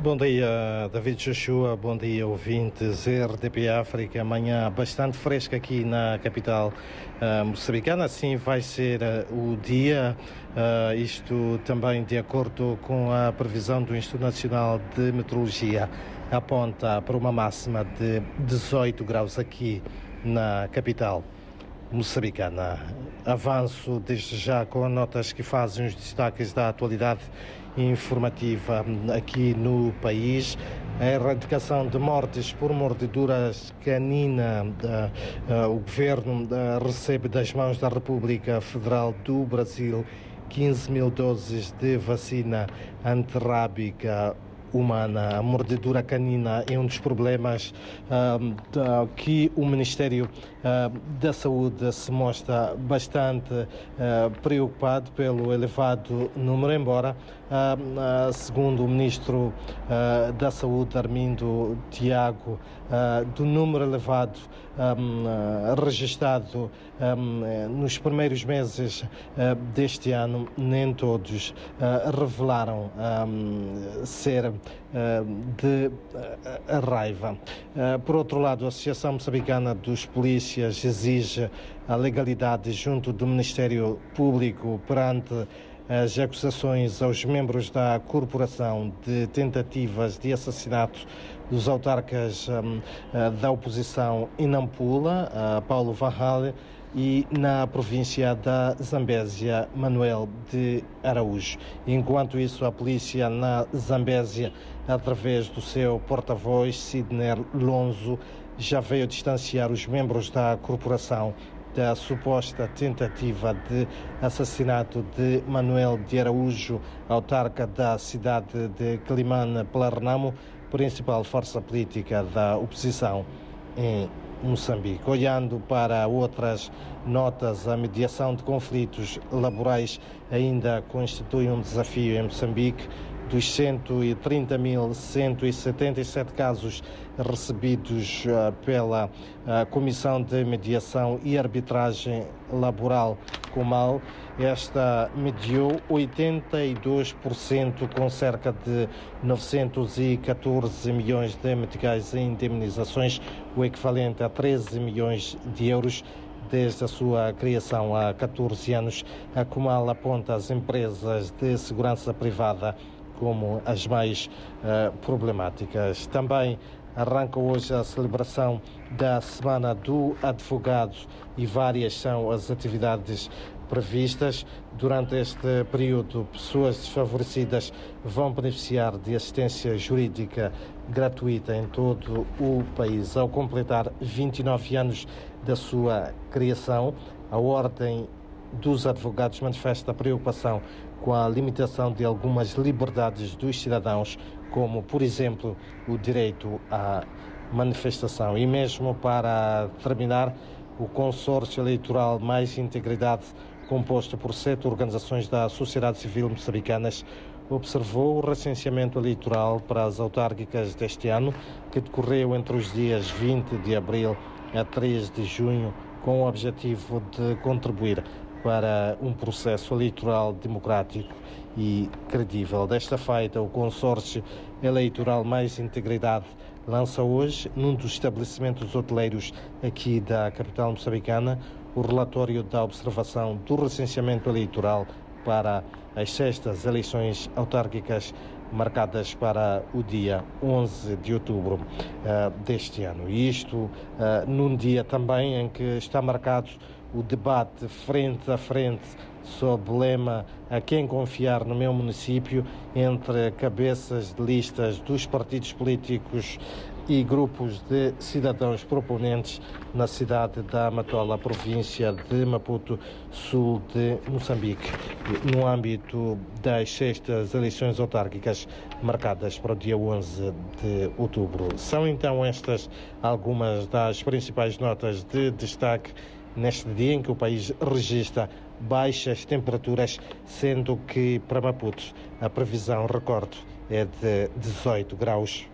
Bom dia, David Joshua. Bom dia, ouvintes RDP África. Amanhã bastante fresca aqui na capital uh, moçambicana. Assim vai ser uh, o dia. Uh, isto também de acordo com a previsão do Instituto Nacional de Meteorologia. Aponta para uma máxima de 18 graus aqui na capital moçambicana. Avanço desde já com notas que fazem os destaques da atualidade informativa aqui no país. A erradicação de mortes por mordeduras canina. Uh, o governo uh, recebe das mãos da República Federal do Brasil 15 mil doses de vacina antirrábica humana. A mordedura canina é um dos problemas uh, que o Ministério uh, da Saúde se mostra bastante uh, preocupado pelo elevado número, embora, segundo o Ministro da Saúde, Armindo Tiago, do número elevado um, registado um, nos primeiros meses deste ano, nem todos revelaram ser eh, de eh, raiva. Eh, por outro lado, a Associação Moçambicana dos Polícias exige a legalidade junto do Ministério Público perante as acusações aos membros da corporação de tentativas de assassinato dos autarcas um, da oposição em Nampula, Paulo Varral, e na província da Zambésia, Manuel de Araújo. Enquanto isso, a polícia na Zambésia, através do seu porta-voz, Sidney Lonzo, já veio distanciar os membros da corporação da suposta tentativa de assassinato de Manuel de Araújo, autarca da cidade de Climane, Pela principal força política da oposição em Moçambique. Olhando para outras notas, a mediação de conflitos laborais ainda constitui um desafio em Moçambique. Dos 130.177 casos recebidos uh, pela uh, Comissão de Mediação e Arbitragem Laboral Comal, esta mediou 82% com cerca de 914 milhões de meticais em indemnizações, o equivalente a 13 milhões de euros desde a sua criação há 14 anos. A Comal aponta as empresas de segurança privada como as mais uh, problemáticas. Também arranca hoje a celebração da Semana do Advogado e várias são as atividades previstas. Durante este período, pessoas desfavorecidas vão beneficiar de assistência jurídica gratuita em todo o país. Ao completar 29 anos da sua criação, a Ordem dos Advogados manifesta preocupação com a limitação de algumas liberdades dos cidadãos, como, por exemplo, o direito à manifestação. E mesmo para terminar, o consórcio eleitoral Mais Integridade, composto por sete organizações da sociedade civil moçambicanas, observou o recenseamento eleitoral para as autárquicas deste ano, que decorreu entre os dias 20 de abril a 3 de junho, com o objetivo de contribuir para um processo eleitoral democrático e credível. Desta feita, o consórcio eleitoral Mais Integridade lança hoje, num dos estabelecimentos hoteleiros aqui da capital moçambicana, o relatório da observação do recenseamento eleitoral para as sextas eleições autárquicas marcadas para o dia 11 de outubro uh, deste ano. E isto uh, num dia também em que está marcado o debate frente a frente sob o lema A quem confiar no meu município entre cabeças de listas dos partidos políticos e grupos de cidadãos proponentes na cidade da Matola, província de Maputo, sul de Moçambique, no âmbito das sextas eleições autárquicas marcadas para o dia 11 de outubro. São então estas algumas das principais notas de destaque neste dia em que o país registra baixas temperaturas, sendo que para Maputo a previsão, recordo, é de 18 graus.